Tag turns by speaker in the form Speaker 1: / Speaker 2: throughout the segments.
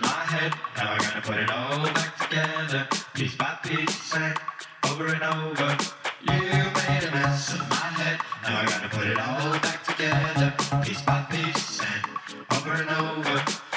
Speaker 1: my head. Now I gotta put
Speaker 2: it all back together, piece by piece, and over and over. You made a mess of my
Speaker 1: head.
Speaker 3: Now I
Speaker 4: gotta put it all back together, piece by piece, and over and over.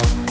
Speaker 4: Suggest,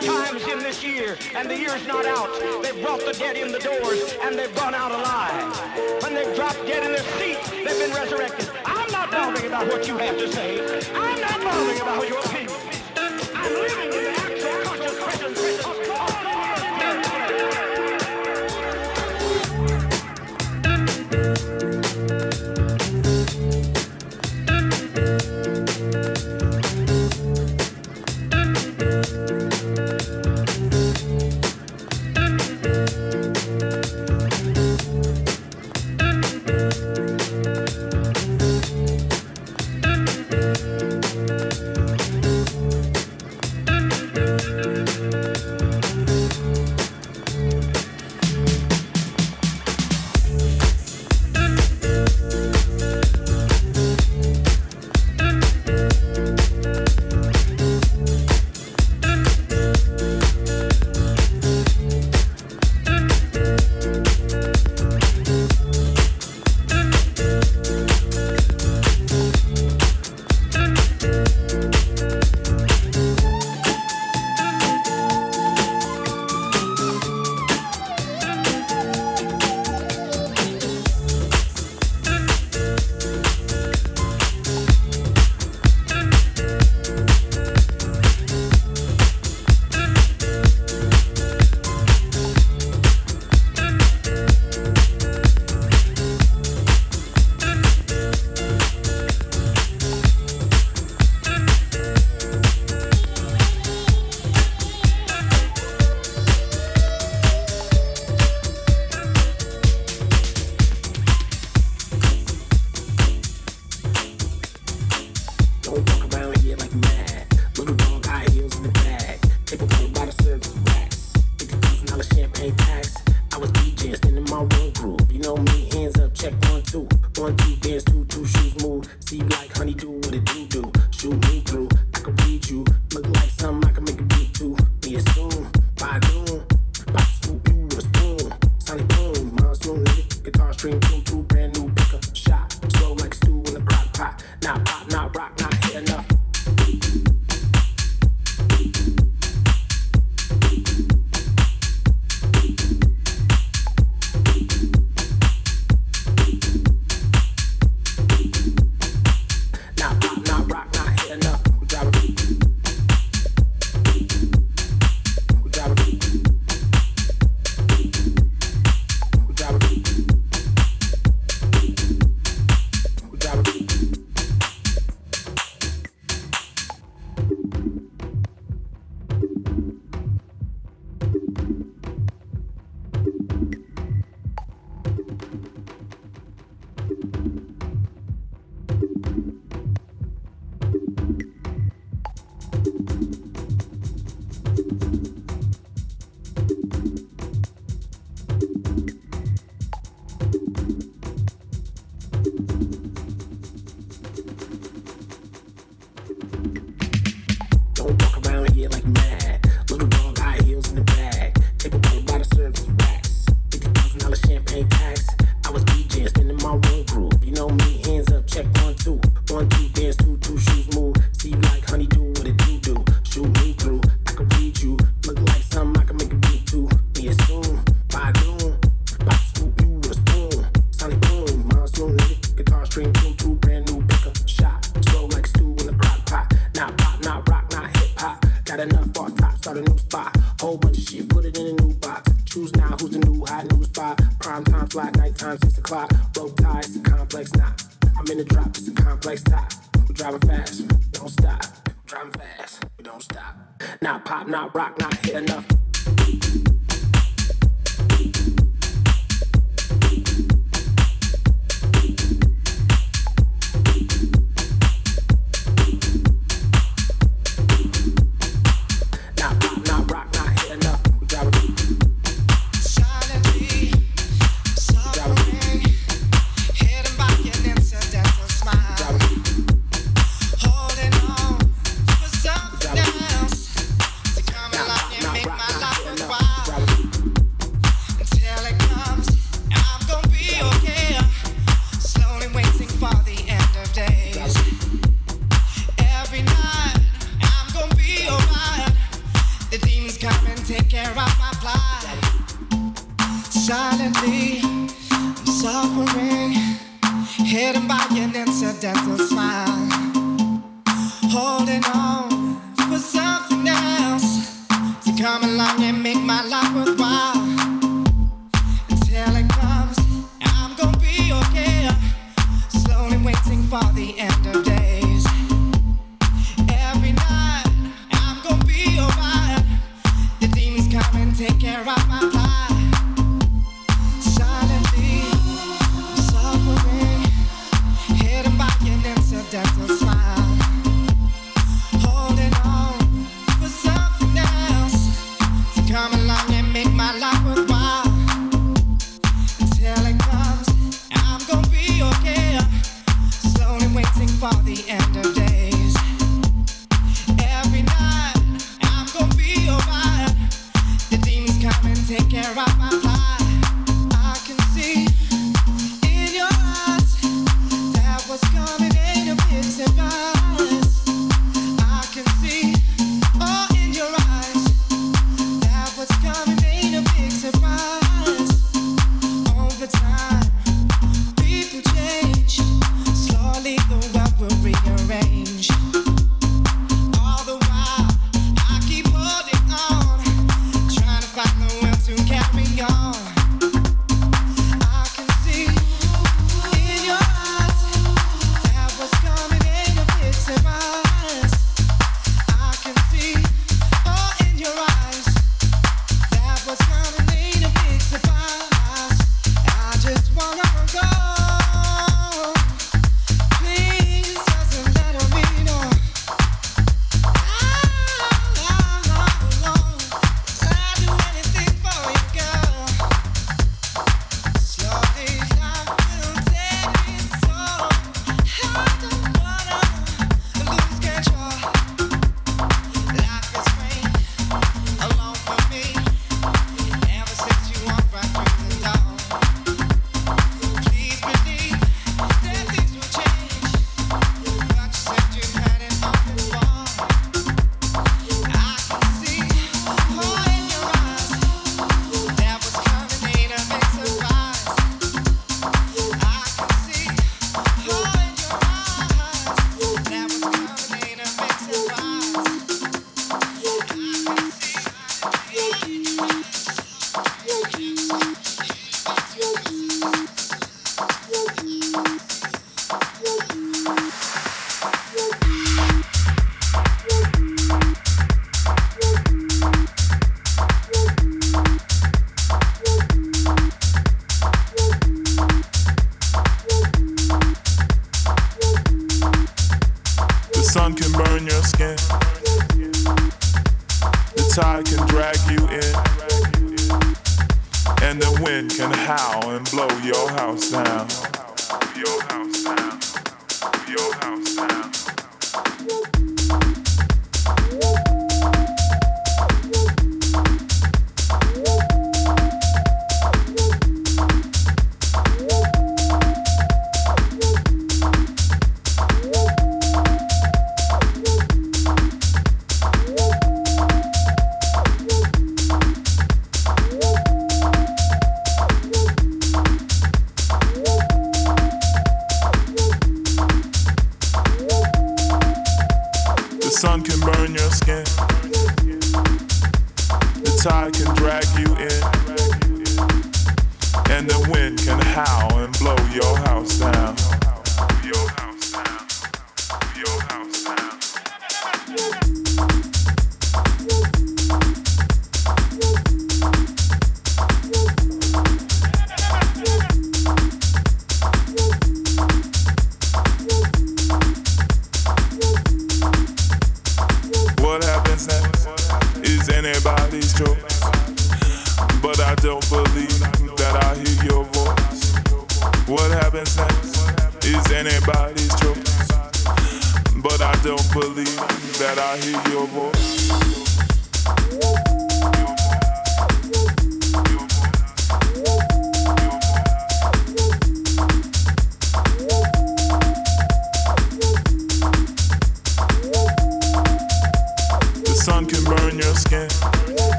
Speaker 4: 24 times in this year, and the year's not out, they've brought the dead in the doors, and they've gone out alive, when they've dropped dead in their seats, they've been resurrected. I'm not bothering about what you have to say. I'm not bothering about your opinion.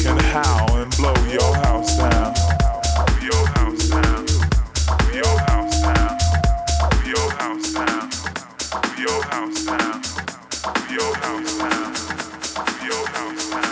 Speaker 4: your house
Speaker 5: now. Your house. Your house down.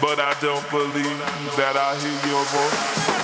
Speaker 5: but I don't believe that I hear your voice.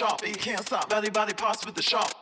Speaker 6: You can't stop. Belly body parts with the sharp.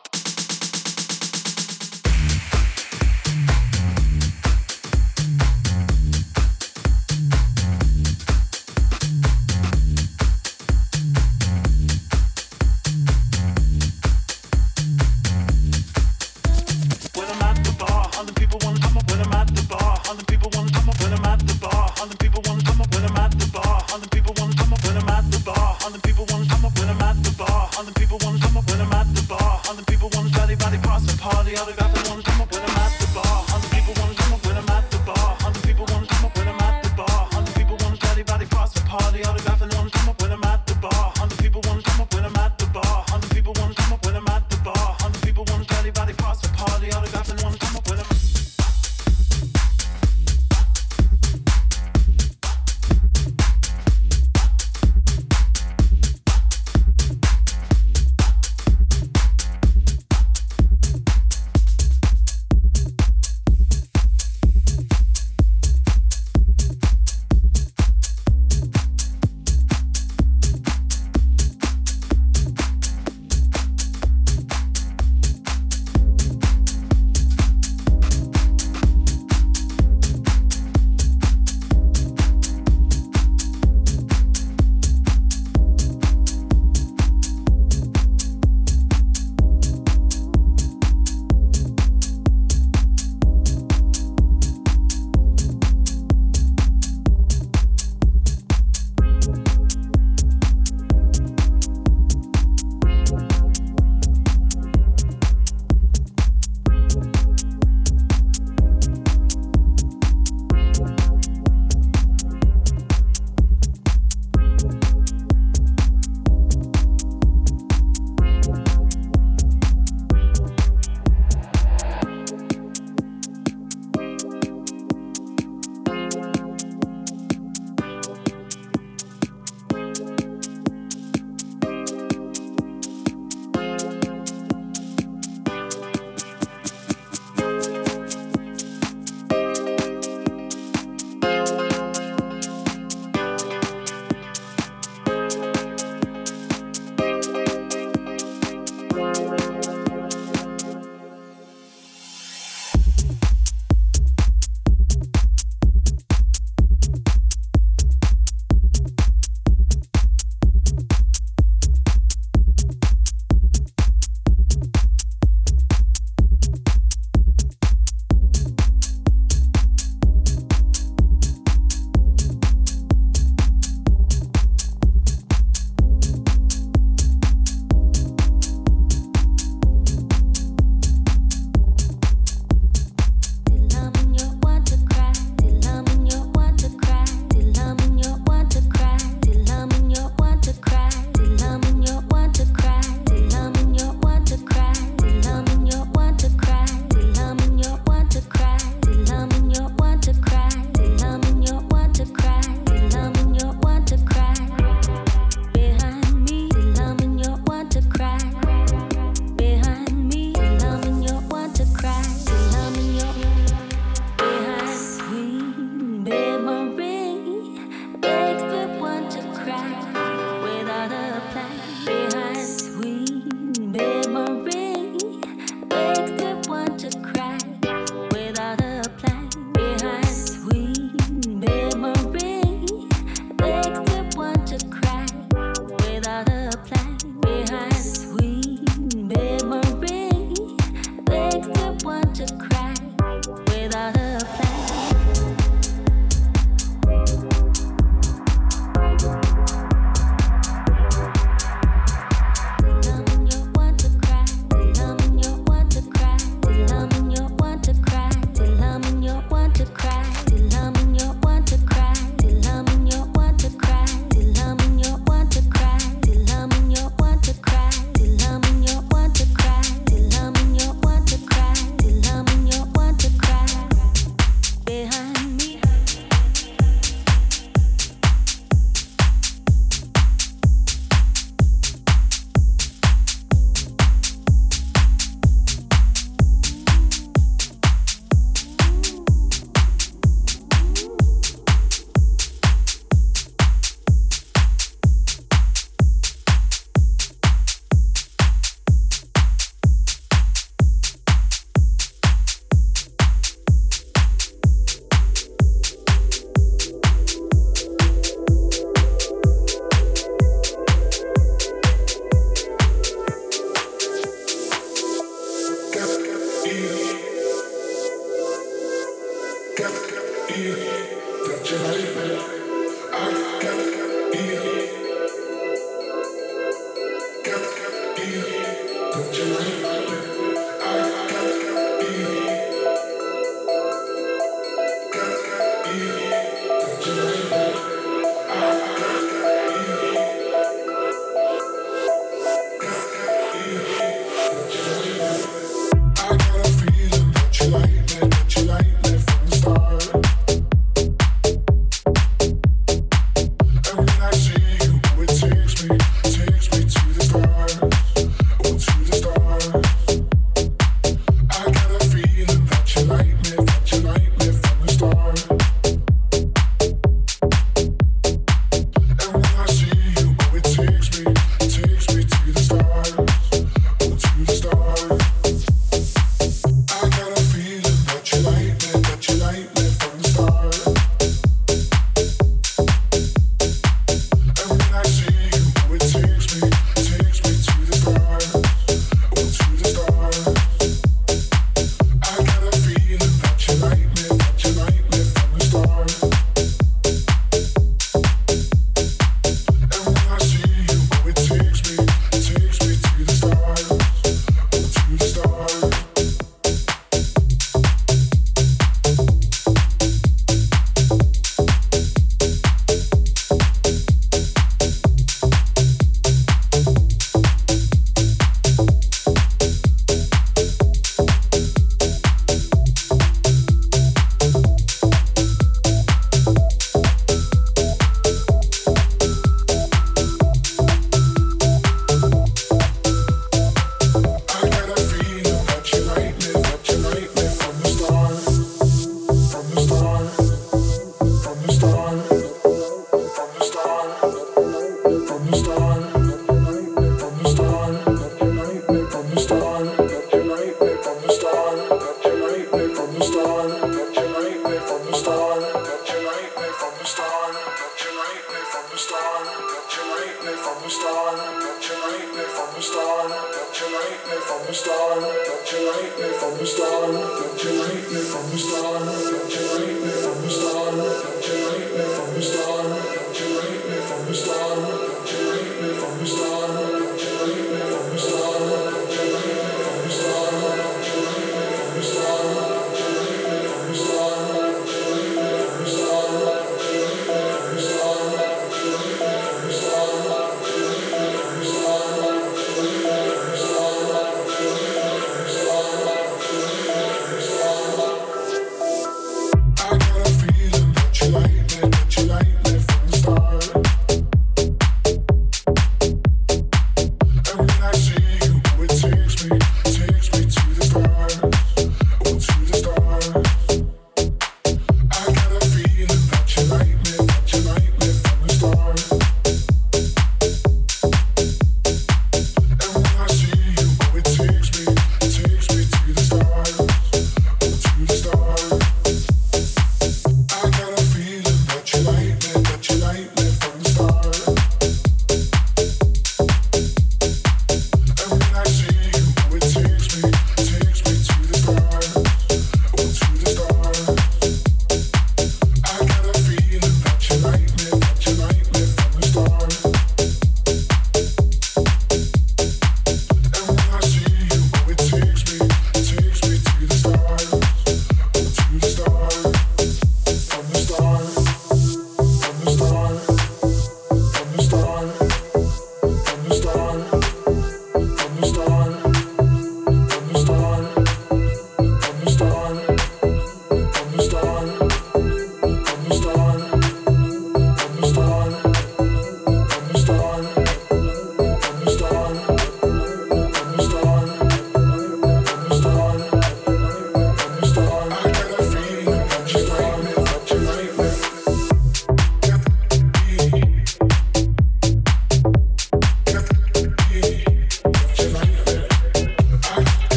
Speaker 7: the start? Don't you hate me from the start? Don't you hate me from the start? Don't you hate me from the start? Don't you hate me from the start? Don't you hate me from the start? Don't you hate me from the start? Don't you hate me from the start?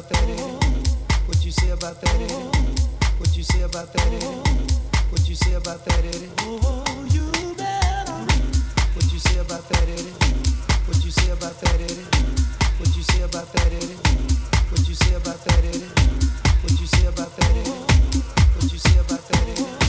Speaker 7: about that? What you say about that? What you say about that? What you say about that? Oh, you better. What you say about that? What you say about that? What you say about that? What you say about that? What you say about that? What you say about that?